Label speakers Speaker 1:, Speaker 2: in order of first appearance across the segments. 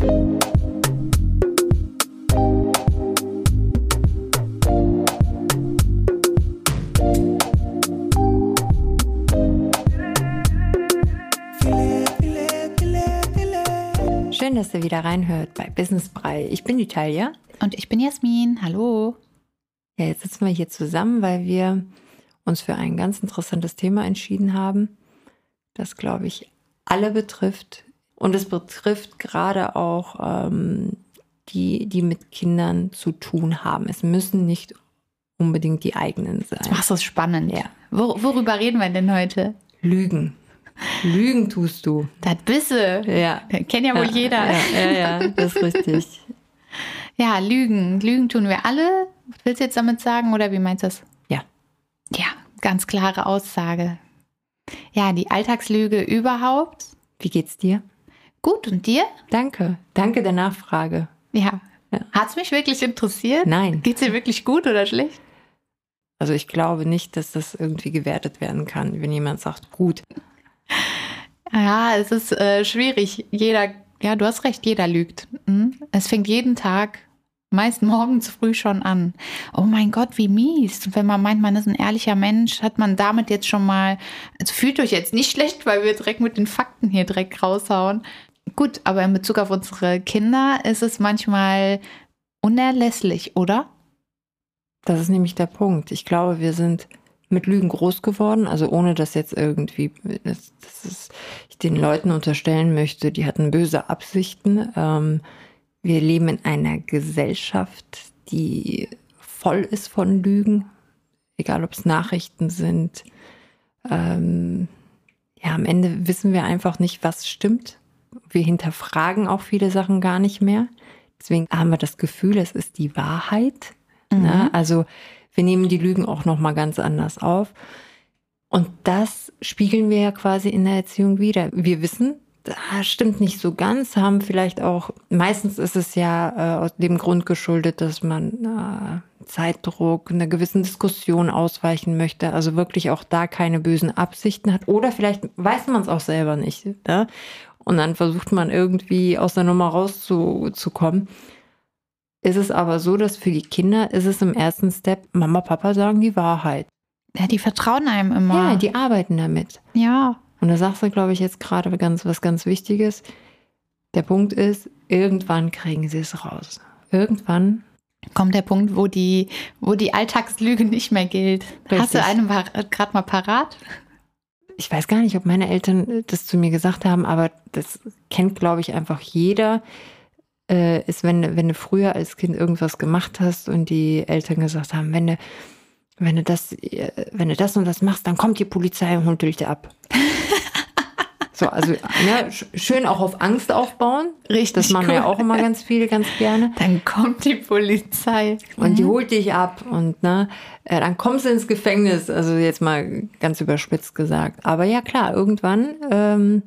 Speaker 1: Schön, dass ihr wieder reinhört bei Business Brei. Ich bin die Talia.
Speaker 2: Und ich bin Jasmin. Hallo.
Speaker 1: Ja, jetzt sitzen wir hier zusammen, weil wir uns für ein ganz interessantes Thema entschieden haben, das, glaube ich, alle betrifft. Und es betrifft gerade auch ähm, die, die mit Kindern zu tun haben. Es müssen nicht unbedingt die eigenen sein.
Speaker 2: Das ist spannend.
Speaker 1: Ja.
Speaker 2: Wor worüber reden wir denn heute?
Speaker 1: Lügen. Lügen tust du.
Speaker 2: Das bisse.
Speaker 1: Ja.
Speaker 2: Kennt ja wohl
Speaker 1: ja,
Speaker 2: jeder.
Speaker 1: Ja, ja, ja, das ist richtig.
Speaker 2: Ja, Lügen. Lügen tun wir alle. Willst du jetzt damit sagen oder wie meinst du das?
Speaker 1: Ja.
Speaker 2: Ja, ganz klare Aussage. Ja, die Alltagslüge überhaupt.
Speaker 1: Wie geht's dir?
Speaker 2: Gut, und dir?
Speaker 1: Danke. Danke der Nachfrage.
Speaker 2: Ja.
Speaker 1: Ja.
Speaker 2: Hat's mich wirklich interessiert?
Speaker 1: Nein.
Speaker 2: Geht's dir wirklich gut oder schlecht?
Speaker 1: Also ich glaube nicht, dass das irgendwie gewertet werden kann, wenn jemand sagt, gut.
Speaker 2: Ja, es ist äh, schwierig. Jeder, ja, du hast recht, jeder lügt. Mhm. Es fängt jeden Tag, meist morgens früh schon an. Oh mein Gott, wie mies. Und wenn man meint, man ist ein ehrlicher Mensch, hat man damit jetzt schon mal, also fühlt euch jetzt nicht schlecht, weil wir direkt mit den Fakten hier direkt raushauen. Gut, aber in Bezug auf unsere Kinder ist es manchmal unerlässlich, oder?
Speaker 1: Das ist nämlich der Punkt. Ich glaube, wir sind mit Lügen groß geworden, also ohne dass jetzt irgendwie, dass, dass ich den Leuten unterstellen möchte, die hatten böse Absichten. Ähm, wir leben in einer Gesellschaft, die voll ist von Lügen, egal ob es Nachrichten sind. Ähm, ja, am Ende wissen wir einfach nicht, was stimmt. Wir hinterfragen auch viele Sachen gar nicht mehr. Deswegen haben wir das Gefühl, es ist die Wahrheit.
Speaker 2: Mhm.
Speaker 1: Ne? Also wir nehmen die Lügen auch noch mal ganz anders auf. Und das spiegeln wir ja quasi in der Erziehung wieder. Wir wissen, das stimmt nicht so ganz, haben vielleicht auch, meistens ist es ja äh, aus dem Grund geschuldet, dass man äh, Zeitdruck, einer gewissen Diskussion ausweichen möchte, also wirklich auch da keine bösen Absichten hat. Oder vielleicht weiß man es auch selber nicht. Ne? Und dann versucht man irgendwie aus der Nummer rauszukommen. Ist es aber so, dass für die Kinder ist es im ersten Step, Mama, Papa sagen die Wahrheit.
Speaker 2: Ja, die vertrauen einem immer.
Speaker 1: Ja, die arbeiten damit.
Speaker 2: ja.
Speaker 1: Und da sagst du, glaube ich, jetzt gerade ganz, was ganz Wichtiges. Der Punkt ist, irgendwann kriegen sie es raus. Irgendwann.
Speaker 2: kommt der Punkt, wo die, wo die Alltagslüge nicht mehr gilt. Hast du
Speaker 1: Richtig.
Speaker 2: einen gerade mal parat?
Speaker 1: Ich weiß gar nicht, ob meine Eltern das zu mir gesagt haben, aber das kennt, glaube ich, einfach jeder. Äh, ist, wenn, wenn du früher als Kind irgendwas gemacht hast und die Eltern gesagt haben, wenn du, wenn du das, äh, wenn du das und das machst, dann kommt die Polizei und holt dich ab. So, also ne, sch- schön auch auf Angst aufbauen.
Speaker 2: Richtig.
Speaker 1: Das machen ja auch immer ganz viele ganz gerne.
Speaker 2: Dann kommt die Polizei.
Speaker 1: Und die holt dich ab und ne, äh, dann kommst du ins Gefängnis. Also jetzt mal ganz überspitzt gesagt. Aber ja klar, irgendwann ähm,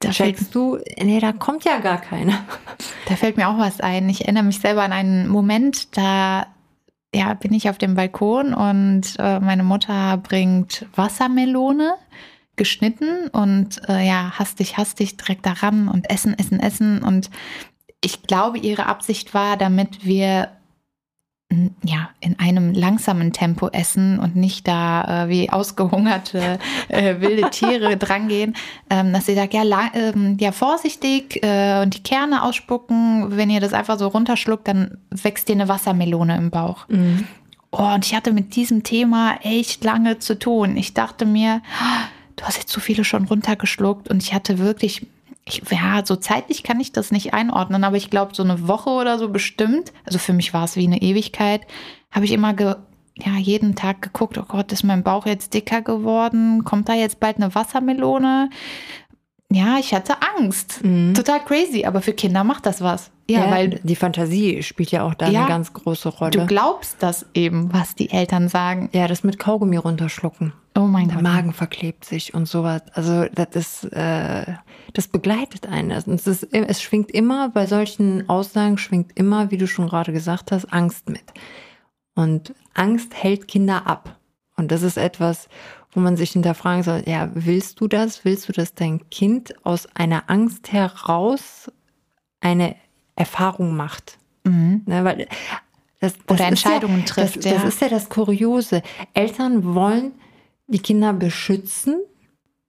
Speaker 2: Da fällt,
Speaker 1: checkst du, nee, da kommt ja gar keiner.
Speaker 2: da fällt mir auch was ein. Ich erinnere mich selber an einen Moment, da ja, bin ich auf dem Balkon und äh, meine Mutter bringt Wassermelone geschnitten und äh, ja, hastig, hastig direkt daran und essen, essen, essen. Und ich glaube, ihre Absicht war, damit wir ja, in einem langsamen Tempo essen und nicht da äh, wie ausgehungerte äh, wilde Tiere drangehen, ähm, dass sie sagt, ja, ähm, ja vorsichtig äh, und die Kerne ausspucken. Wenn ihr das einfach so runterschluckt, dann wächst dir eine Wassermelone im Bauch. Oh, und ich hatte mit diesem Thema echt lange zu tun. Ich dachte mir, "Ah, du hast jetzt so viele schon runtergeschluckt und ich hatte wirklich, ich, ja, so zeitlich kann ich das nicht einordnen, aber ich glaube, so eine Woche oder so bestimmt, also für mich war es wie eine Ewigkeit, habe ich immer ge, ja, jeden Tag geguckt, oh Gott, ist mein Bauch jetzt dicker geworden? Kommt da jetzt bald eine Wassermelone? Ja, ich hatte Angst. Total crazy, aber für Kinder macht das was. Ja, weil
Speaker 1: die Fantasie spielt ja auch da
Speaker 2: Ja,
Speaker 1: eine ganz große Rolle.
Speaker 2: du glaubst das eben, was die Eltern sagen.
Speaker 1: ja, das mit Kaugummi runterschlucken.
Speaker 2: Oh mein
Speaker 1: Der
Speaker 2: Gott.
Speaker 1: Magen verklebt sich und sowas. Also das ist, äh, das begleitet einen. Und Es, ist, es schwingt immer, bei solchen Aussagen schwingt immer, wie du schon gerade gesagt hast, Angst mit. Und Angst hält Kinder ab. Und das ist etwas, wo man sich hinterfragen soll, ja, willst du das? Willst du, dass dein Kind aus einer Angst heraus eine Erfahrung macht. Mhm. Ne, weil
Speaker 2: das, das Oder Entscheidungen
Speaker 1: ja,
Speaker 2: trifft.
Speaker 1: Das, das ist ja das Kuriose. Eltern wollen die Kinder beschützen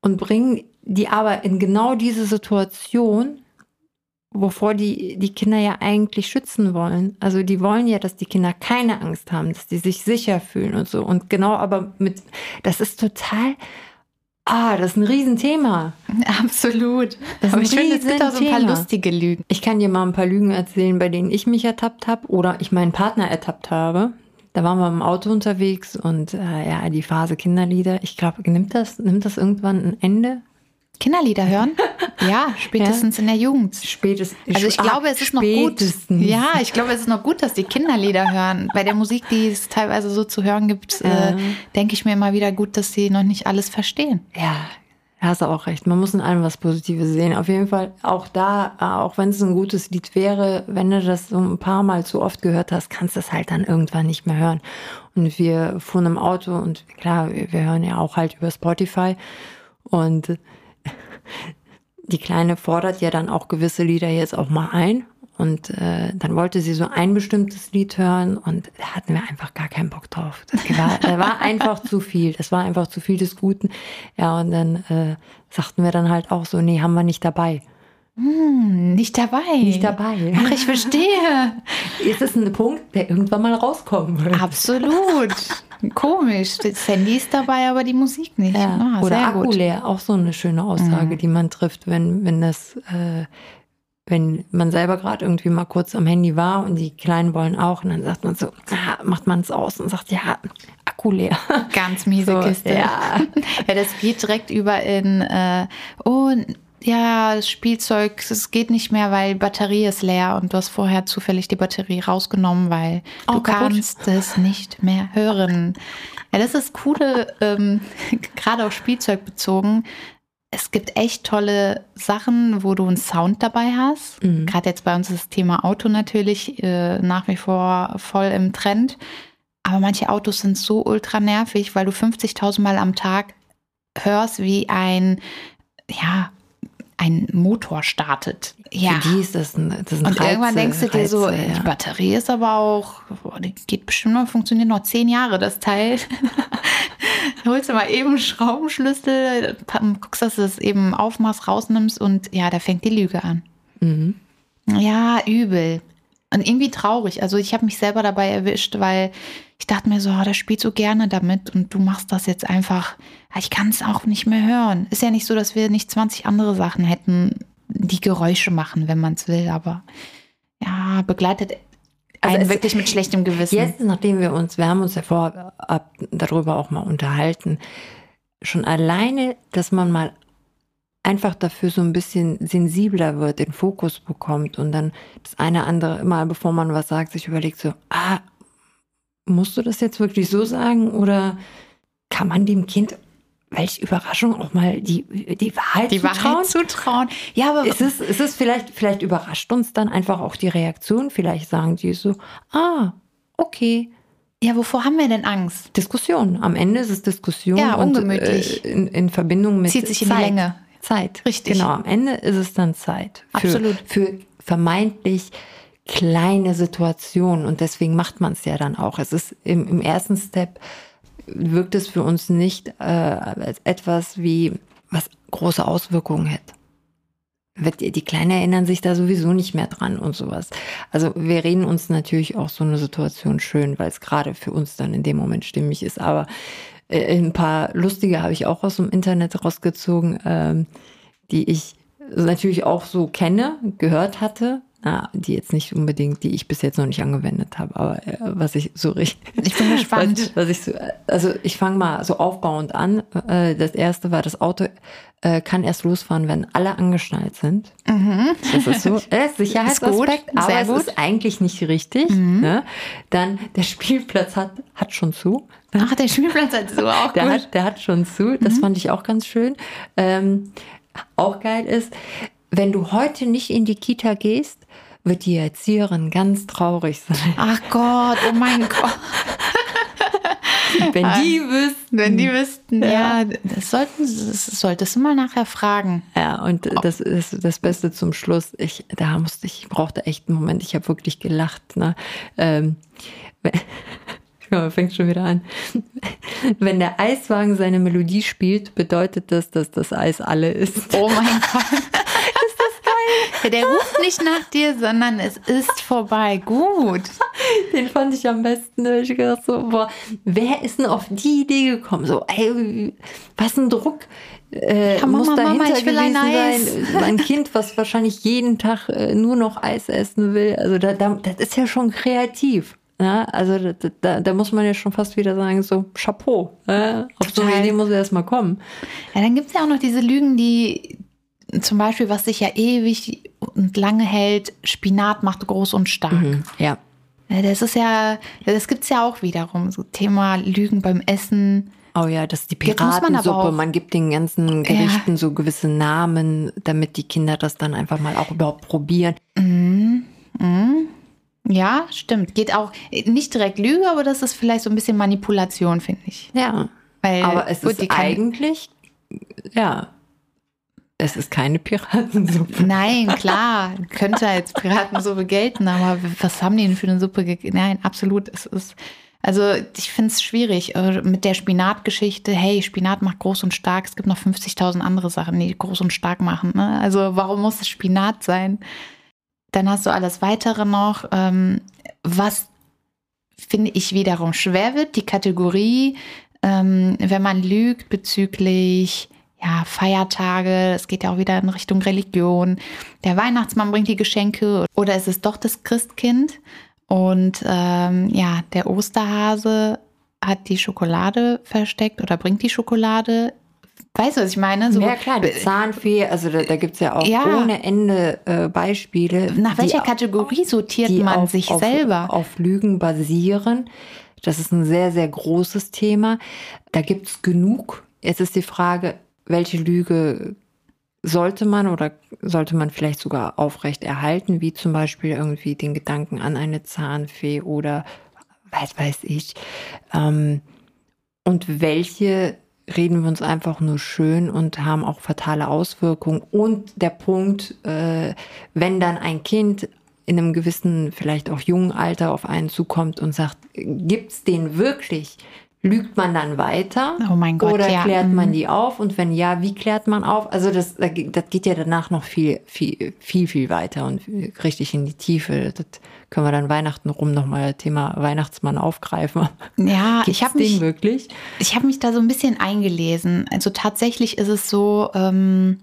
Speaker 1: und bringen die aber in genau diese Situation, wovor die, die Kinder ja eigentlich schützen wollen. Also die wollen ja, dass die Kinder keine Angst haben, dass die sich sicher fühlen und so. Und genau aber mit, das ist total, ah, das ist ein Riesenthema.
Speaker 2: Absolut.
Speaker 1: Das aber ich finde, es
Speaker 2: gibt auch so ein paar lustige Lügen.
Speaker 1: Ich kann dir mal ein paar Lügen erzählen, bei denen ich mich ertappt habe oder ich meinen Partner ertappt habe. Da waren wir im Auto unterwegs und äh, ja, die Phase Kinderlieder. Ich glaube, nimmt das, nimmt das irgendwann ein Ende?
Speaker 2: Kinderlieder hören? Ja, spätestens ja. in der Jugend.
Speaker 1: Spätestens.
Speaker 2: Also ich glaube, es ist noch gut. Ja, ich glaube, es ist noch gut, dass die Kinderlieder hören. Bei der Musik, die es teilweise so zu hören gibt, ja. äh, denke ich mir immer wieder gut, dass sie noch nicht alles verstehen.
Speaker 1: Ja, hast du auch recht. Man muss in allem was Positives sehen. Auf jeden Fall auch da, äh, auch wenn es ein gutes Lied wäre, wenn du das so ein paar Mal zu oft gehört hast, kannst du es halt dann irgendwann nicht mehr hören. Und wir fuhren im Auto und klar, wir hören ja auch halt über Spotify und die Kleine fordert ja dann auch gewisse Lieder jetzt auch mal ein. Und äh, dann wollte sie so ein bestimmtes Lied hören und da hatten wir einfach gar keinen Bock drauf. Das war, das war einfach zu viel. Das war einfach zu viel des Guten. Ja, und dann äh, sagten wir dann halt auch so, nee, haben wir nicht dabei.
Speaker 2: Hm, nicht dabei.
Speaker 1: Nicht dabei.
Speaker 2: Ach, ich verstehe.
Speaker 1: Ist es ein Punkt, der irgendwann mal rauskommen wird.
Speaker 2: Absolut. Komisch. Das Handy ist dabei, aber die Musik nicht.
Speaker 1: Ja. Ah, Oder Akku gut. leer, auch so eine schöne Aussage, mhm. die man trifft, wenn, wenn das, äh, wenn man selber gerade irgendwie mal kurz am Handy war und die Kleinen wollen auch und dann sagt man so, ah, macht man es aus und sagt, ja, Akku leer.
Speaker 2: Ganz miese so, Kiste. Ja. ja, das geht direkt über in, äh, oh, ja, das Spielzeug, es geht nicht mehr, weil die Batterie ist leer und du hast vorher zufällig die Batterie rausgenommen, weil oh, du kaputt. kannst es nicht mehr hören. Ja, das ist coole, ähm, gerade auf Spielzeug bezogen. Es gibt echt tolle Sachen, wo du einen Sound dabei hast. Mhm. Gerade jetzt bei uns ist das Thema Auto natürlich äh, nach wie vor voll im Trend. Aber manche Autos sind so ultra nervig, weil du 50.000 Mal am Tag hörst, wie ein ja, ein Motor startet.
Speaker 1: Ja. Für die ist das ein, das ein
Speaker 2: Und Reize, irgendwann denkst du dir Reize, so, ja. die Batterie ist aber auch, boah, die geht bestimmt noch, funktioniert noch zehn Jahre, das Teil. holst du mal eben Schraubenschlüssel, guckst, dass du es eben aufmachst, rausnimmst und ja, da fängt die Lüge an. Mhm. Ja, übel. Und irgendwie traurig. Also ich habe mich selber dabei erwischt, weil ich dachte mir so, oh, der spielt so gerne damit und du machst das jetzt einfach. Ich kann es auch nicht mehr hören. Ist ja nicht so, dass wir nicht 20 andere Sachen hätten, die Geräusche machen, wenn man es will, aber ja, begleitet also einen wirklich mit schlechtem Gewissen.
Speaker 1: Jetzt, nachdem wir uns, wir haben uns ja vorab darüber auch mal unterhalten, schon alleine, dass man mal einfach dafür so ein bisschen sensibler wird, den Fokus bekommt und dann das eine andere immer, bevor man was sagt, sich überlegt so, ah, musst du das jetzt wirklich so sagen oder kann man dem Kind welche Überraschung auch mal die, die Wahrheit
Speaker 2: die zutrauen? Wahrheit zutrauen.
Speaker 1: Ja, aber ist es, ist es vielleicht, vielleicht überrascht uns dann einfach auch die Reaktion. Vielleicht sagen die so, ah, okay.
Speaker 2: Ja, wovor haben wir denn Angst?
Speaker 1: Diskussion. Am Ende ist es Diskussion.
Speaker 2: Ja, ungemütlich.
Speaker 1: Und, äh, in, in, Verbindung mit
Speaker 2: Zieht sich in die Länge.
Speaker 1: Zeit.
Speaker 2: Richtig.
Speaker 1: Genau, am Ende ist es dann Zeit.
Speaker 2: Für, Absolut.
Speaker 1: Für vermeintlich kleine Situationen und deswegen macht man es ja dann auch. Es ist im, im ersten Step wirkt es für uns nicht äh, als etwas wie was große Auswirkungen hätte. Die Kleinen erinnern sich da sowieso nicht mehr dran und sowas. Also wir reden uns natürlich auch so eine Situation schön, weil es gerade für uns dann in dem Moment stimmig ist. Aber äh, ein paar lustige habe ich auch aus dem Internet rausgezogen, ähm, die ich natürlich auch so kenne, gehört hatte, na, die jetzt nicht unbedingt, die ich bis jetzt noch nicht angewendet habe, aber äh, was ich so richtig.
Speaker 2: Ich bin gespannt.
Speaker 1: Was, was ich so, also ich fange mal so aufbauend an. Äh, das erste war, das Auto äh, kann erst losfahren, wenn alle angeschnallt sind. Mhm. Das ist so. Äh, Sicherheitsaspekt,
Speaker 2: aber
Speaker 1: Sehr es ist eigentlich nicht richtig. Mhm. Ne? Dann der Spielplatz hat, hat schon zu.
Speaker 2: Ach, der Spielplatz hat zu, auch
Speaker 1: der
Speaker 2: gut.
Speaker 1: Hat, der hat schon zu. Das mhm. fand ich auch ganz schön. Ähm, auch geil ist, wenn du heute nicht in die Kita gehst, wird die Erzieherin ganz traurig sein.
Speaker 2: Ach Gott, oh mein Gott.
Speaker 1: Wenn die wüssten.
Speaker 2: Wenn die wüssten, ja, das, sollten, das solltest du mal nachher fragen.
Speaker 1: Ja, und das ist das Beste zum Schluss. Ich, da musste ich, ich brauchte echt einen Moment. Ich habe wirklich gelacht. Ne? Ähm, ja, fängt schon wieder an. Wenn der Eiswagen seine Melodie spielt, bedeutet das, dass das Eis alle ist.
Speaker 2: Oh mein Gott. Der ruft nicht nach dir, sondern es ist vorbei. Gut.
Speaker 1: Den fand ich am besten. Da ich gedacht so, boah, wer ist denn auf die Idee gekommen? So, ey, was ein Druck. Äh,
Speaker 2: Ja, Mama,
Speaker 1: muss dahinter
Speaker 2: Mama, ich will ein Eis.
Speaker 1: sein. Ein Kind, was wahrscheinlich jeden Tag äh, nur noch Eis essen will. Also da, da, das ist ja schon kreativ. Ja, also da, da, da muss man ja schon fast wieder sagen, so Chapeau. Ja, auf so eine. Idee muss er erst mal kommen.
Speaker 2: Ja, dann gibt es ja auch noch diese Lügen, die zum Beispiel, was sich ja ewig und lange hält, Spinat macht groß und stark.
Speaker 1: Ja.
Speaker 2: Ja, Das ist ja, das gibt es ja auch wiederum, so Thema Lügen beim Essen.
Speaker 1: Oh ja, das ist die
Speaker 2: man
Speaker 1: Piratensuppe.
Speaker 2: auch-
Speaker 1: Man gibt den ganzen Gerichten so gewisse Namen, damit die Kinder das dann einfach mal auch überhaupt probieren.
Speaker 2: Ja, stimmt. Geht auch nicht direkt Lüge, aber das ist vielleicht so ein bisschen Manipulation, finde ich.
Speaker 1: Ja.
Speaker 2: Weil,
Speaker 1: Aber es
Speaker 2: gut,
Speaker 1: ist eigentlich, ja, es ist keine Piratensuppe.
Speaker 2: Nein, klar, könnte als Piratensuppe gelten, aber was haben die denn für eine Suppe gegeben? Nein, absolut. Es ist, also ich finde es schwierig äh, mit der Spinatgeschichte. Hey, Spinat macht groß und stark. Es gibt noch 50.000 andere Sachen, die groß und stark machen. Ne? Also warum muss es Spinat sein? Dann hast du alles weitere noch, ähm, was finde ich wiederum schwer wird, die Kategorie, ähm, wenn man lügt bezüglich ja, Feiertage, es geht ja auch wieder in Richtung Religion. Der Weihnachtsmann bringt die Geschenke oder ist es doch das Christkind? Und ähm, ja, der Osterhase hat die Schokolade versteckt oder bringt die Schokolade. Weißt du, was ich meine? So,
Speaker 1: ja klar, die Zahnfee, also da, da gibt es ja auch
Speaker 2: Ja.
Speaker 1: ohne Ende äh, Beispiele.
Speaker 2: Nach welcher Kategorie sortiert
Speaker 1: die
Speaker 2: man
Speaker 1: auf,
Speaker 2: sich
Speaker 1: auf,
Speaker 2: selber?
Speaker 1: Auf Lügen basieren. Das ist ein sehr, sehr großes Thema. Da gibt es genug. Jetzt ist die Frage, welche Lüge sollte man oder sollte man vielleicht sogar aufrecht erhalten, wie zum Beispiel irgendwie den Gedanken an eine Zahnfee oder was weiß ich. Ähm, und welche reden wir uns einfach nur schön und haben auch fatale Auswirkungen. Und der Punkt, äh, wenn dann ein Kind in einem gewissen, vielleicht auch jungen Alter auf einen zukommt und sagt, gibt's den wirklich? Lügt man dann weiter?
Speaker 2: Oh mein Gott,
Speaker 1: Oder
Speaker 2: ja.
Speaker 1: klärt man
Speaker 2: Mhm.
Speaker 1: die auf? Und wenn ja, wie klärt man auf? Also das, das geht ja danach noch viel, viel, viel, viel weiter und richtig in die Tiefe. Das können wir dann Weihnachten rum nochmal Thema Weihnachtsmann aufgreifen.
Speaker 2: Ja,
Speaker 1: Gibt's
Speaker 2: ich habe mich,
Speaker 1: wirklich?
Speaker 2: ich habe mich da so ein bisschen eingelesen. Also tatsächlich ist es so, ähm,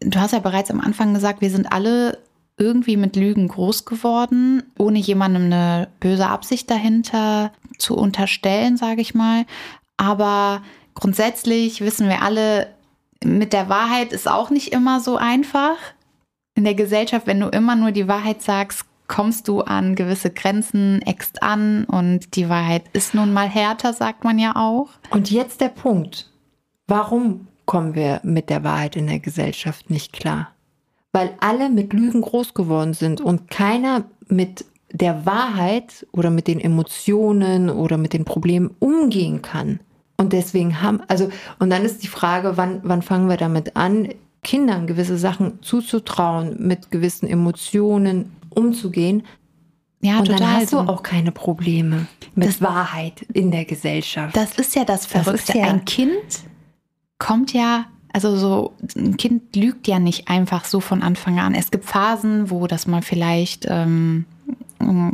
Speaker 2: du hast ja bereits am Anfang gesagt, wir sind alle irgendwie mit Lügen groß geworden, ohne jemandem eine böse Absicht dahinter zu unterstellen, sage ich mal. Aber grundsätzlich wissen wir alle, mit der Wahrheit ist auch nicht immer so einfach. In der Gesellschaft, wenn du immer nur die Wahrheit sagst, kommst du an gewisse Grenzen, eckst an und die Wahrheit ist nun mal härter, sagt man ja auch.
Speaker 1: Und jetzt der Punkt. Warum kommen wir mit der Wahrheit in der Gesellschaft nicht klar? Weil alle mit Lügen groß geworden sind und keiner mit der Wahrheit oder mit den Emotionen oder mit den Problemen umgehen kann. Und deswegen haben, also, und dann ist die Frage, wann, wann fangen wir damit an, Kindern gewisse Sachen zuzutrauen, mit gewissen Emotionen umzugehen.
Speaker 2: Ja,
Speaker 1: und dann
Speaker 2: total.
Speaker 1: hast du auch keine Probleme mit Wahrheit in der Gesellschaft.
Speaker 2: Das ist ja das
Speaker 1: Das
Speaker 2: Verrückte.
Speaker 1: ist ja-
Speaker 2: Ein Kind kommt ja, also so, ein Kind lügt ja nicht einfach so von Anfang an. Es gibt Phasen, wo das mal vielleicht, ähm,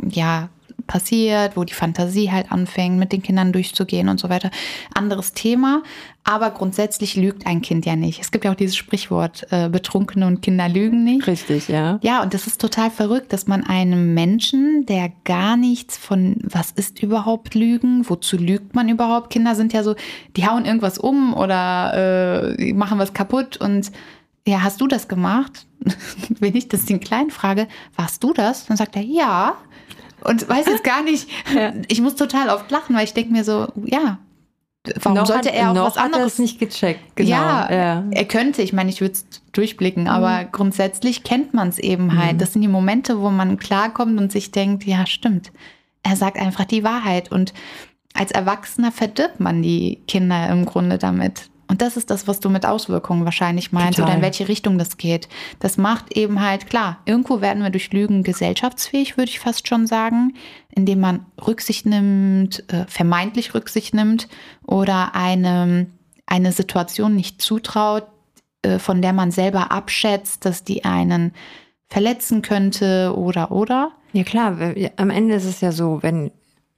Speaker 2: ja, passiert, wo die Fantasie halt anfängt, mit den Kindern durchzugehen und so weiter. Anderes Thema, aber grundsätzlich lügt ein Kind ja nicht. Es gibt ja auch dieses Sprichwort, äh, Betrunkene und Kinder lügen nicht.
Speaker 1: Richtig, ja.
Speaker 2: Ja, und das ist total verrückt, dass man einem Menschen, der gar nichts von, was ist überhaupt Lügen, wozu lügt man überhaupt? Kinder sind ja so, die hauen irgendwas um oder äh, machen was kaputt und ja, hast du das gemacht? Wenn ich das den Kleinen frage, warst du das? Dann sagt er, ja. Und weiß jetzt gar nicht, ich muss total oft lachen, weil ich denke mir so, ja, warum
Speaker 1: Noch
Speaker 2: sollte
Speaker 1: hat,
Speaker 2: er auch
Speaker 1: noch
Speaker 2: was
Speaker 1: hat er
Speaker 2: anderes
Speaker 1: nicht gecheckt. Genau.
Speaker 2: ja,
Speaker 1: ja.
Speaker 2: er könnte. Ich meine, ich würde es durchblicken, aber grundsätzlich kennt man es eben
Speaker 1: Mhm.
Speaker 2: halt. Das sind die Momente, wo man klarkommt und sich denkt, ja, stimmt. Er sagt einfach die Wahrheit. Und als Erwachsener verdirbt man die Kinder im Grunde damit. Und das ist das, was du mit Auswirkungen wahrscheinlich meinst
Speaker 1: Total.
Speaker 2: oder in welche Richtung das geht. Das macht eben halt klar, irgendwo werden wir durch Lügen gesellschaftsfähig, würde ich fast schon sagen, indem man Rücksicht nimmt, äh, vermeintlich Rücksicht nimmt oder eine, eine Situation nicht zutraut, äh, von der man selber abschätzt, dass die einen verletzen könnte oder oder.
Speaker 1: Ja klar, am Ende ist es ja so, wenn,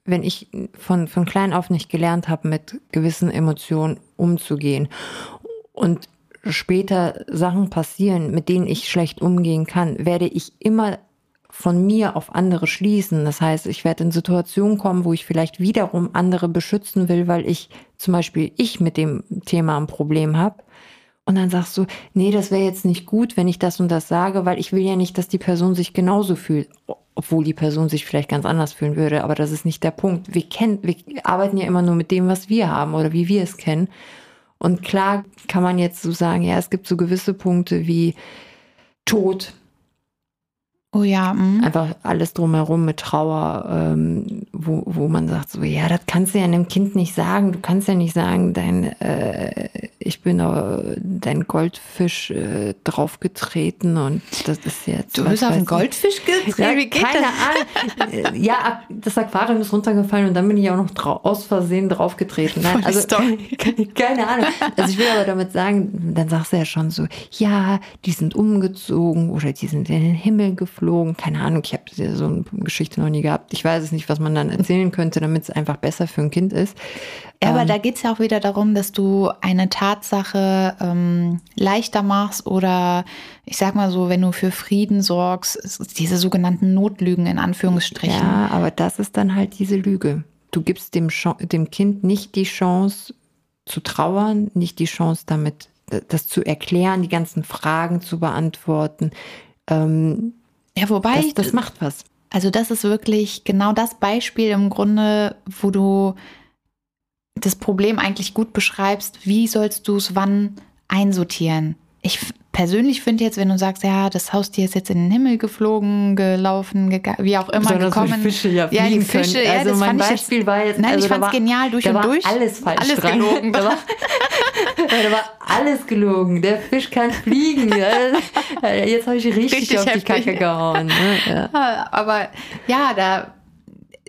Speaker 1: wenn ich von, von klein auf nicht gelernt habe, mit gewissen Emotionen umzugehen und später Sachen passieren, mit denen ich schlecht umgehen kann, werde ich immer von mir auf andere schließen. Das heißt, ich werde in Situationen kommen, wo ich vielleicht wiederum andere beschützen will, weil ich zum Beispiel ich mit dem Thema ein Problem habe. Und dann sagst du, nee, das wäre jetzt nicht gut, wenn ich das und das sage, weil ich will ja nicht, dass die Person sich genauso fühlt, obwohl die Person sich vielleicht ganz anders fühlen würde. Aber das ist nicht der Punkt. Wir kennen, wir arbeiten ja immer nur mit dem, was wir haben oder wie wir es kennen. Und klar kann man jetzt so sagen, ja, es gibt so gewisse Punkte wie Tod,
Speaker 2: Oh ja, mh.
Speaker 1: einfach alles drumherum mit Trauer, ähm, wo, wo man sagt so, ja, das kannst du ja einem Kind nicht sagen. Du kannst ja nicht sagen, dein, äh, ich bin äh, dein Goldfisch äh, draufgetreten und das ist jetzt.
Speaker 2: Du bist auf einen. Goldfisch gedreht?
Speaker 1: Ja,
Speaker 2: Wie geht
Speaker 1: keine
Speaker 2: das?
Speaker 1: Ahnung. Ja, ab- das Aquarium ist runtergefallen und dann bin ich auch noch aus Versehen draufgetreten. Nein,
Speaker 2: Voll
Speaker 1: also
Speaker 2: Story.
Speaker 1: keine Ahnung. Also ich will aber damit sagen, dann sagst du ja schon so, ja, die sind umgezogen oder die sind in den Himmel geflogen. Keine Ahnung, ich habe so eine Geschichte noch nie gehabt. Ich weiß es nicht, was man dann erzählen könnte, damit es einfach besser für ein Kind ist.
Speaker 2: Ja, aber
Speaker 1: Ähm,
Speaker 2: da geht es ja auch wieder darum, dass du eine Tatsache ähm, leichter machst oder ich sag mal so, wenn du für Frieden sorgst, diese sogenannten Notlügen in Anführungsstrichen.
Speaker 1: Ja, aber das ist dann halt diese Lüge. Du gibst dem, dem Kind nicht die Chance zu trauern, nicht die Chance damit, d- das zu erklären, die ganzen Fragen zu beantworten. Ähm,
Speaker 2: Ja, wobei,
Speaker 1: das, das macht was.
Speaker 2: also das ist wirklich genau das Beispiel im Grunde, wo du das Problem eigentlich gut beschreibst. Wie sollst du es wann einsortieren? Ich persönlich finde jetzt, wenn du sagst, ja, das Haustier ist jetzt in den Himmel geflogen, gelaufen, gega- wie auch immer
Speaker 1: Besonders
Speaker 2: gekommen.
Speaker 1: wenn Fische ja
Speaker 2: ja, die Fische,
Speaker 1: können.
Speaker 2: ja,
Speaker 1: Also
Speaker 2: das
Speaker 1: mein
Speaker 2: fand
Speaker 1: Beispiel
Speaker 2: jetzt,
Speaker 1: war jetzt-
Speaker 2: Nein,
Speaker 1: also
Speaker 2: ich fand es genial durch und durch.
Speaker 1: alles falsch
Speaker 2: Alles
Speaker 1: dran.
Speaker 2: gelogen.
Speaker 1: Da war, da war alles gelogen. Der Fisch kann fliegen. Ja, Jetzt habe ich richtig,
Speaker 2: Richtig
Speaker 1: auf die
Speaker 2: heftig.
Speaker 1: Kacke gehauen. Ne? Ja.
Speaker 2: Ja, aber ja, da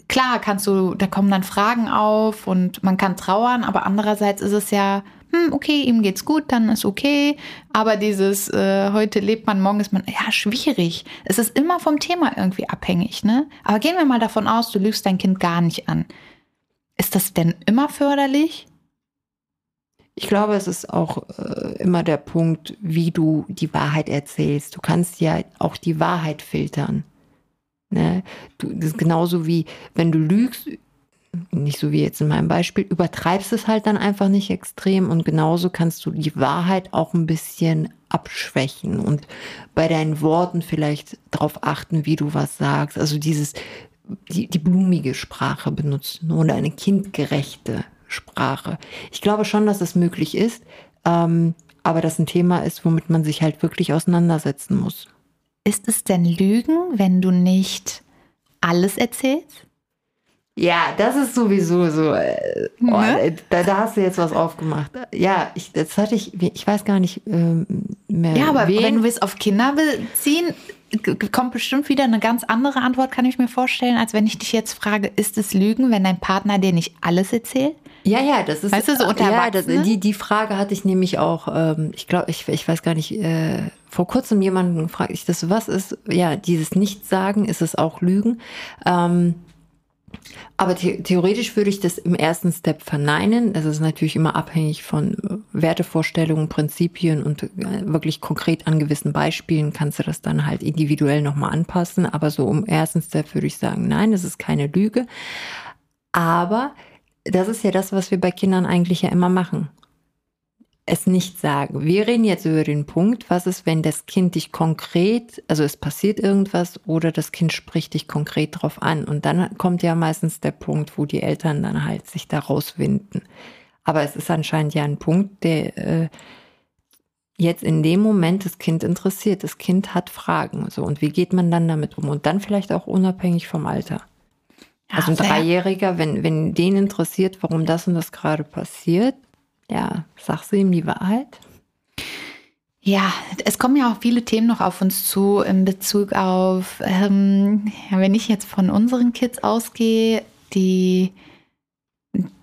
Speaker 2: klar kannst du, da kommen dann Fragen auf und man kann trauern, aber andererseits ist es ja, hm, okay, ihm geht's gut, dann ist okay. Aber dieses äh, heute lebt man, morgen ist man, ja, schwierig. Es ist immer vom Thema irgendwie abhängig, ne? Aber gehen wir mal davon aus, du lügst dein Kind gar nicht an. Ist das denn immer förderlich?
Speaker 1: Ich glaube, es ist auch äh, immer der Punkt, wie du die Wahrheit erzählst. Du kannst ja auch die Wahrheit filtern. Ne? Du, das ist genauso wie, wenn du lügst, nicht so wie jetzt in meinem Beispiel, übertreibst es halt dann einfach nicht extrem und genauso kannst du die Wahrheit auch ein bisschen abschwächen und bei deinen Worten vielleicht darauf achten, wie du was sagst. Also dieses, die, die blumige Sprache benutzen oder eine kindgerechte Sprache. Ich glaube schon, dass es möglich ist, ähm, aber das ein Thema ist, womit man sich halt wirklich auseinandersetzen muss.
Speaker 2: Ist es denn Lügen, wenn du nicht alles erzählst?
Speaker 1: Ja, das ist sowieso so. Äh, oh,
Speaker 2: Ne?
Speaker 1: da, da hast du jetzt was aufgemacht. Ja, ich, das hatte ich, ich weiß gar nicht ähm, mehr.
Speaker 2: Ja, aber
Speaker 1: wen.
Speaker 2: wenn wir es auf Kinder beziehen, kommt bestimmt wieder eine ganz andere Antwort, kann ich mir vorstellen, als wenn ich dich jetzt frage, ist es Lügen, wenn dein Partner dir nicht alles erzählt?
Speaker 1: Ja, ja, das ist.
Speaker 2: Weißt du, so unter
Speaker 1: ja, das, die, die Frage hatte ich nämlich auch, ähm, ich glaube, ich, ich weiß gar nicht, äh, vor kurzem jemanden fragte ich das, was ist, ja, dieses Nichtsagen, ist es auch Lügen? Ähm, aber the theoretisch würde ich das im ersten Step verneinen. Es ist natürlich immer abhängig von äh, Wertevorstellungen, Prinzipien und äh, wirklich konkret an gewissen Beispielen kannst du das dann halt individuell nochmal anpassen. Aber so im ersten Step würde ich sagen, nein, es ist keine Lüge. Aber das ist ja das, was wir bei Kindern eigentlich ja immer machen. Es nicht sagen. Wir reden jetzt über den Punkt, was ist, wenn das Kind dich konkret, also es passiert irgendwas oder das Kind spricht dich konkret drauf an. Und dann kommt ja meistens der Punkt, wo die Eltern dann halt sich da rauswinden. Aber es ist anscheinend ja ein Punkt, der äh, jetzt in dem Moment das Kind interessiert. Das Kind hat Fragen. So. Und wie geht man dann damit um? Und dann vielleicht auch unabhängig vom Alter. Ja, also ein Dreijähriger, wenn, wenn den interessiert, warum das und das gerade passiert, ja, sagst du ihm die Wahrheit?
Speaker 2: Ja, es kommen ja auch viele Themen noch auf uns zu in Bezug auf, ähm, wenn ich jetzt von unseren Kids ausgehe, die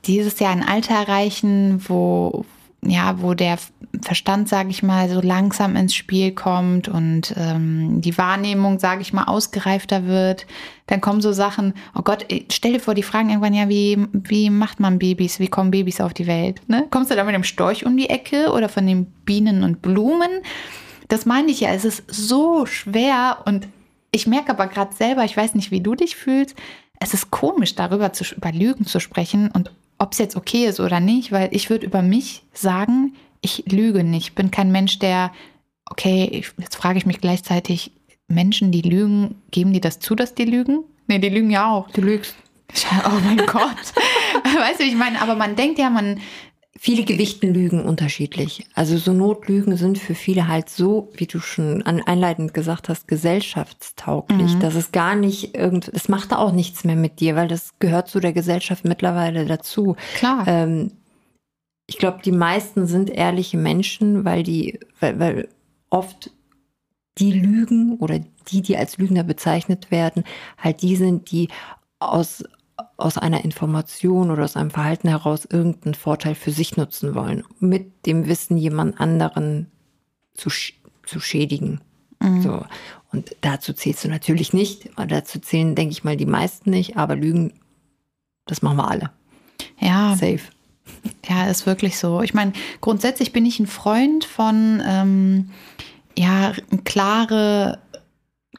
Speaker 2: dieses Jahr ein Alter erreichen, wo, ja, wo der Verstand, sage ich mal, so langsam ins Spiel kommt und ähm, die Wahrnehmung, sage ich mal, ausgereifter wird, dann kommen so Sachen, oh Gott, stell dir vor, die fragen irgendwann ja, wie, wie macht man Babys, wie kommen Babys auf die Welt? Ne? Kommst du da mit dem Storch um die Ecke oder von den Bienen und Blumen? Das meine ich ja, es ist so schwer und ich merke aber gerade selber, ich weiß nicht, wie du dich fühlst, es ist komisch, darüber zu, über Lügen zu sprechen und ob es jetzt okay ist oder nicht, weil ich würde über mich sagen, ich lüge nicht. Ich bin kein Mensch, der, okay, jetzt frage ich mich gleichzeitig, Menschen, die lügen, geben die das zu, dass die lügen? Nee, die lügen ja auch.
Speaker 1: Du lügst.
Speaker 2: Oh mein Gott. weißt du, ich meine, aber man denkt ja, man,
Speaker 1: Viele gewichten Lügen unterschiedlich. Also so Notlügen sind für viele halt so, wie du schon einleitend gesagt hast, gesellschaftstauglich. Mhm. Das ist gar nicht irgend, das macht da auch nichts mehr mit dir, weil das gehört zu der Gesellschaft mittlerweile dazu.
Speaker 2: Klar.
Speaker 1: Ähm, ich glaube, die meisten sind ehrliche Menschen, weil die, weil, weil oft die Lügen oder die, die als Lügner bezeichnet werden, halt die sind, die aus aus einer Information oder aus einem Verhalten heraus irgendeinen Vorteil für sich nutzen wollen, mit dem Wissen jemand anderen zu, sch zu schädigen. Mhm. So. Und dazu zählst du natürlich nicht. Dazu zählen, denke ich mal, die meisten nicht, aber Lügen, das machen wir alle.
Speaker 2: Ja.
Speaker 1: Safe.
Speaker 2: Ja, ist wirklich so. Ich meine, grundsätzlich bin ich ein Freund von ähm, ja, klare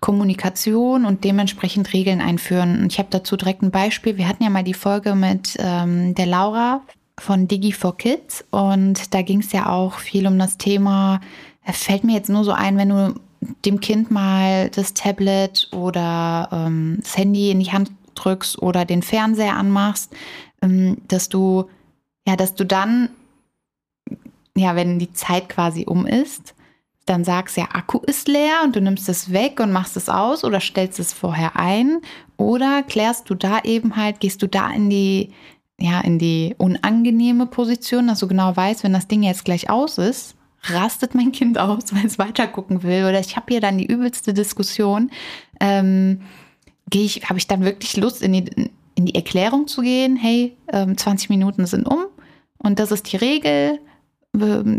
Speaker 2: Kommunikation und dementsprechend Regeln einführen. Und ich habe dazu direkt ein Beispiel. Wir hatten ja mal die Folge mit ähm, der Laura von Digi for Kids und da ging es ja auch viel um das Thema, es fällt mir jetzt nur so ein, wenn du dem Kind mal das Tablet oder ähm, das Handy in die Hand drückst oder den Fernseher anmachst, ähm, dass du, ja, dass du dann, ja, wenn die Zeit quasi um ist, dann sagst, ja, Akku ist leer und du nimmst es weg und machst es aus oder stellst es vorher ein oder klärst du da eben halt, gehst du da in die, ja, in die unangenehme Position, dass du genau weißt, wenn das Ding jetzt gleich aus ist, rastet mein Kind aus, weil es weiter gucken will oder ich habe hier dann die übelste Diskussion, ähm, gehe ich, habe ich dann wirklich Lust in die, in die Erklärung zu gehen, hey, ähm, 20 Minuten sind um und das ist die Regel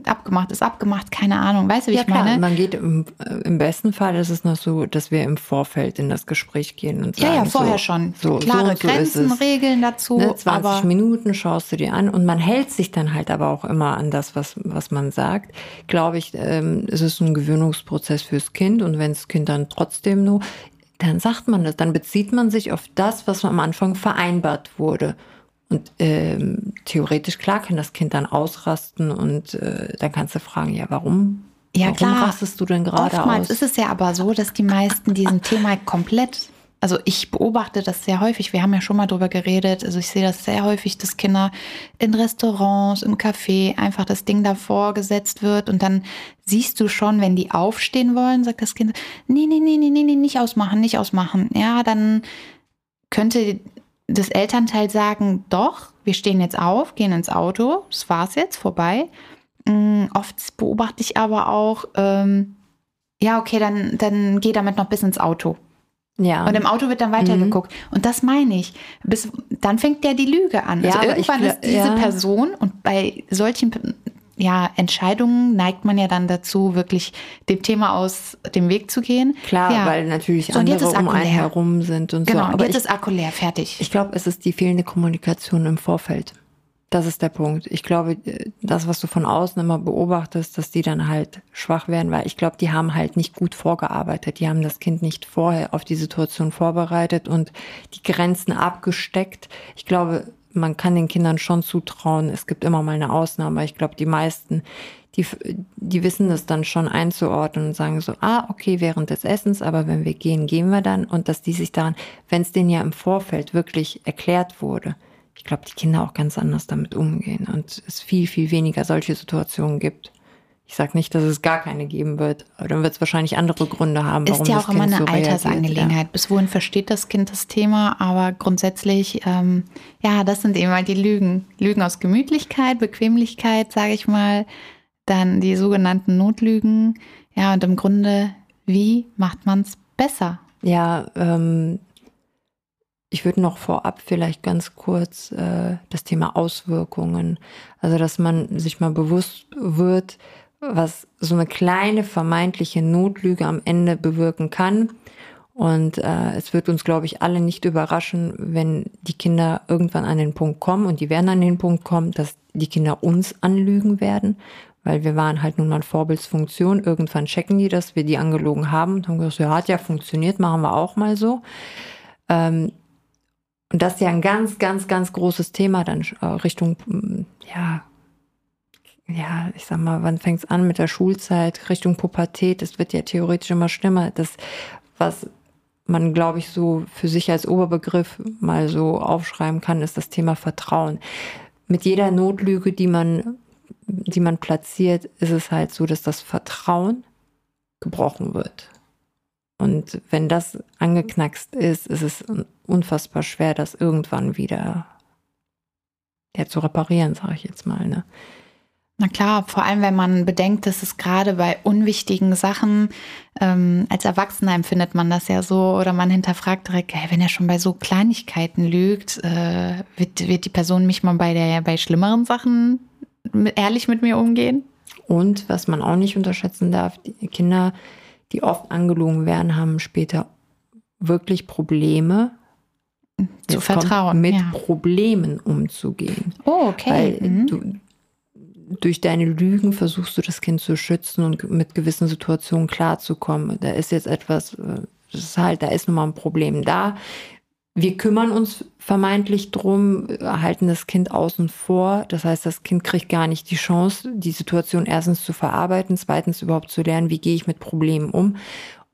Speaker 2: abgemacht ist abgemacht, keine Ahnung. Weißt du, wie ja, ich klar. meine?
Speaker 1: Man geht im, äh, im, besten Fall ist es noch so, dass wir im Vorfeld in das Gespräch gehen und sagen,
Speaker 2: ja, ja, vorher so, schon. So, Klare so Grenzen, Regeln dazu.
Speaker 1: Ne, 20 Minuten schaust du dir an und man hält sich dann halt aber auch immer an das, was, was man sagt. Glaube ich, ähm, es ist ein Gewöhnungsprozess fürs Kind und wenn das Kind dann trotzdem nur, dann sagt man das, dann bezieht man sich auf das, was am Anfang vereinbart wurde. Und ähm, theoretisch, klar, kann das Kind dann ausrasten und äh, dann kannst du fragen, ja, warum?
Speaker 2: Ja,
Speaker 1: warum
Speaker 2: klar.
Speaker 1: rastest du denn gerade
Speaker 2: Oftmals aus? ist es ja aber so, dass die meisten diesem Thema komplett, also ich beobachte das sehr häufig, wir haben ja schon mal drüber geredet, also ich sehe das sehr häufig, dass Kinder in Restaurants, im Café einfach das Ding davor gesetzt wird und dann siehst du schon, wenn die aufstehen wollen, sagt das Kind, nee, nee, nee, nee, nee, nee, nicht ausmachen, nicht ausmachen. Ja, dann könnte das Elternteil sagen, doch, wir stehen jetzt auf, gehen ins Auto, das war's jetzt, vorbei. Mm, oft beobachte ich aber auch, ähm, ja, okay, dann, dann geh damit noch bis ins Auto.
Speaker 1: Ja.
Speaker 2: Und im Auto wird dann weitergeguckt. Mhm. Und das meine ich. Bis, dann fängt der die Lüge an. Also ja, irgendwann ich, ist diese ja. Person und bei solchen ja, Entscheidungen neigt man ja dann dazu, wirklich dem Thema aus dem Weg zu gehen.
Speaker 1: Klar,
Speaker 2: ja.
Speaker 1: weil natürlich so, andere um einen herum sind und
Speaker 2: genau,
Speaker 1: so.
Speaker 2: Genau, jetzt ich, ist Akku leer, fertig.
Speaker 1: Ich glaube, es ist die fehlende Kommunikation im Vorfeld. Das ist der Punkt. Ich glaube, das, was du von außen immer beobachtest, dass die dann halt schwach werden, weil ich glaube, die haben halt nicht gut vorgearbeitet. Die haben das Kind nicht vorher auf die Situation vorbereitet und die Grenzen abgesteckt. Ich glaube, man kann den Kindern schon zutrauen. Es gibt immer mal eine Ausnahme. Ich glaube, die meisten, die, die wissen das dann schon einzuordnen und sagen so, ah, okay, während des Essens, aber wenn wir gehen, gehen wir dann. Und dass die sich daran, wenn es denen ja im Vorfeld wirklich erklärt wurde, ich glaube, die Kinder auch ganz anders damit umgehen und es viel, viel weniger solche Situationen gibt. Ich sage nicht, dass es gar keine geben wird. Aber dann wird es wahrscheinlich andere Gründe haben.
Speaker 2: Warum ist ja auch immer eine so Altersangelegenheit. Ja. Bis wohin versteht das Kind das Thema? Aber grundsätzlich, ähm, ja, das sind eben halt die Lügen. Lügen aus Gemütlichkeit, Bequemlichkeit, sage ich mal. Dann die sogenannten Notlügen. Ja, und im Grunde, wie macht man es besser?
Speaker 1: Ja, ähm, ich würde noch vorab vielleicht ganz kurz äh, das Thema Auswirkungen, also dass man sich mal bewusst wird, was so eine kleine vermeintliche Notlüge am Ende bewirken kann. Und äh, es wird uns, glaube ich, alle nicht überraschen, wenn die Kinder irgendwann an den Punkt kommen und die werden an den Punkt kommen, dass die Kinder uns anlügen werden, weil wir waren halt nun mal Vorbildsfunktion. Irgendwann checken die, dass wir die angelogen haben und haben gesagt, ja, hat ja funktioniert, machen wir auch mal so. Ähm, und das ist ja ein ganz, ganz, ganz großes Thema dann äh, Richtung, ja, ja, ich sag mal, wann fängt's an mit der Schulzeit, Richtung Pubertät, das wird ja theoretisch immer schlimmer. Das, was man, glaube ich, so für sich als Oberbegriff mal so aufschreiben kann, ist das Thema Vertrauen. Mit jeder Notlüge, die man, die man platziert, ist es halt so, dass das Vertrauen gebrochen wird. Und wenn das angeknackst ist, ist es unfassbar schwer, das irgendwann wieder ja, zu reparieren, sage ich jetzt mal. Ne?
Speaker 2: Na klar, vor allem wenn man bedenkt, dass es gerade bei unwichtigen Sachen, ähm, als Erwachsener empfindet man das ja so, oder man hinterfragt direkt, hey, wenn er schon bei so Kleinigkeiten lügt, äh, wird, wird die Person mich mal bei, der, bei schlimmeren Sachen mit, ehrlich mit mir umgehen?
Speaker 1: Und was man auch nicht unterschätzen darf, die Kinder, die oft angelogen werden, haben später wirklich Probleme,
Speaker 2: zu vertrauen,
Speaker 1: mit ja. Problemen umzugehen.
Speaker 2: Oh, okay.
Speaker 1: Weil mhm. du, durch deine Lügen versuchst du das Kind zu schützen und mit gewissen Situationen klarzukommen. Da ist jetzt etwas, äh, das ist halt, da ist nun mal ein Problem da. Wir kümmern uns vermeintlich drum, halten das Kind außen vor. Das heißt, das Kind kriegt gar nicht die Chance, die Situation erstens zu verarbeiten, zweitens überhaupt zu lernen, wie gehe ich mit Problemen um.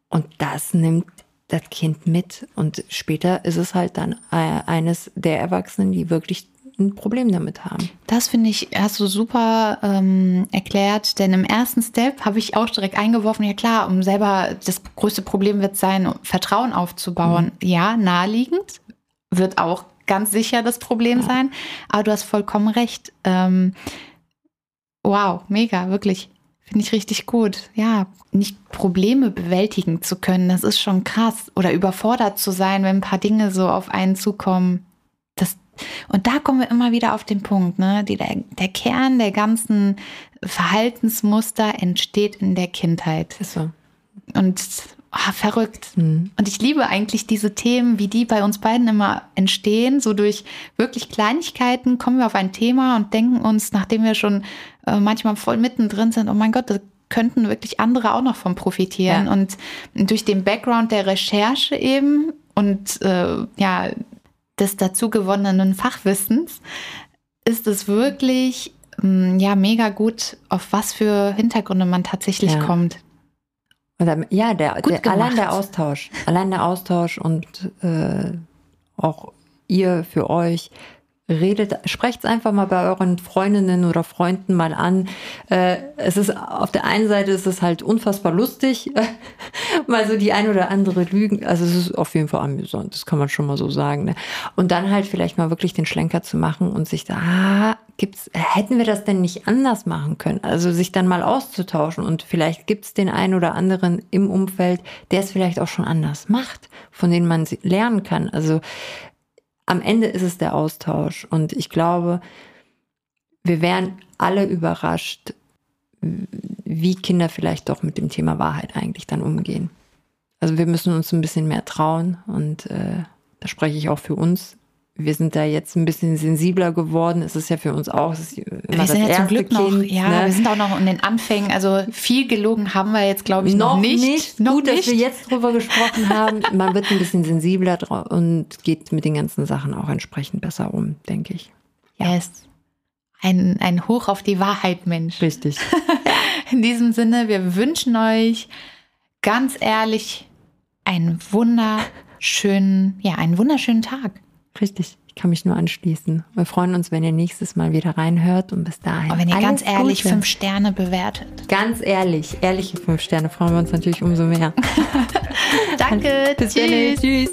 Speaker 1: Und das nimmt das Kind mit. Und später ist es halt dann äh, eines der Erwachsenen, die wirklich ein Problem damit haben.
Speaker 2: Das finde ich, hast du super ähm, erklärt, denn im ersten Step habe ich auch direkt eingeworfen, ja klar, um selber, das größte Problem wird sein, Vertrauen aufzubauen. Mhm. Ja, naheliegend, wird auch ganz sicher das Problem ja. sein, aber du hast vollkommen recht. Ähm, wow, mega, wirklich. Finde ich richtig gut. Ja, nicht Probleme bewältigen zu können, das ist schon krass. Oder überfordert zu sein, wenn ein paar Dinge so auf einen zukommen. Das, und da kommen wir immer wieder auf den Punkt, ne? Die, der, der Kern der ganzen Verhaltensmuster entsteht in der Kindheit.
Speaker 1: Ist so.
Speaker 2: Und oh, verrückt. Mhm. Und ich liebe eigentlich diese Themen, wie die bei uns beiden immer entstehen. So durch wirklich Kleinigkeiten kommen wir auf ein Thema und denken uns, nachdem wir schon äh, manchmal voll mittendrin sind, oh mein Gott, da könnten wirklich andere auch noch von profitieren. Ja. Und durch den Background der Recherche eben und äh, ja, des dazu gewonnenen Fachwissens ist es wirklich mm, ja mega gut, auf was für Hintergründe man tatsächlich ja. kommt.
Speaker 1: Ja, der, der allein der Austausch, allein der Austausch und äh, auch ihr für euch redet, sprecht es einfach mal bei euren Freundinnen oder Freunden mal an. Äh, es ist auf der einen Seite ist es halt unfassbar lustig, mal so die ein oder andere Lügen. Also es ist auf jeden Fall amüsant, das kann man schon mal so sagen. Ne? Und dann halt vielleicht mal wirklich den Schlenker zu machen und sich da, ah, gibt's, hätten wir das denn nicht anders machen können? Also sich dann mal auszutauschen und vielleicht gibt es den einen oder anderen im Umfeld, der es vielleicht auch schon anders macht, von denen man lernen kann. Also am Ende ist es der Austausch. Und ich glaube, wir wären alle überrascht, wie Kinder vielleicht doch mit dem Thema Wahrheit eigentlich dann umgehen. Also wir müssen uns ein bisschen mehr trauen und äh, da spreche ich auch für uns wir sind da jetzt ein bisschen sensibler geworden. Es ist ja für uns auch. Ist
Speaker 2: wir sind ja zum Glück kind, noch, ja, ne? wir sind auch noch in den Anfängen. Also viel gelogen haben wir jetzt, glaube ich, noch, noch nicht. nicht.
Speaker 1: Noch Gut, dass wir jetzt drüber gesprochen haben. Man wird ein bisschen sensibler und geht mit den ganzen Sachen auch entsprechend besser um, denke ich.
Speaker 2: Ja. Yes. Ein, ein Hoch auf die Wahrheit, Mensch.
Speaker 1: Richtig.
Speaker 2: in diesem Sinne, wir wünschen euch ganz ehrlich einen wunderschönen, ja, einen wunderschönen Tag.
Speaker 1: Richtig. Ich kann mich nur anschließen. Wir freuen uns, wenn ihr nächstes Mal wieder reinhört und bis dahin.
Speaker 2: Und wenn ihr ganz ehrlich
Speaker 1: Gute.
Speaker 2: fünf Sterne bewertet.
Speaker 1: Ganz ehrlich, ehrliche fünf Sterne freuen wir uns natürlich umso mehr.
Speaker 2: Danke.
Speaker 1: Bis dann.
Speaker 2: Tschüss.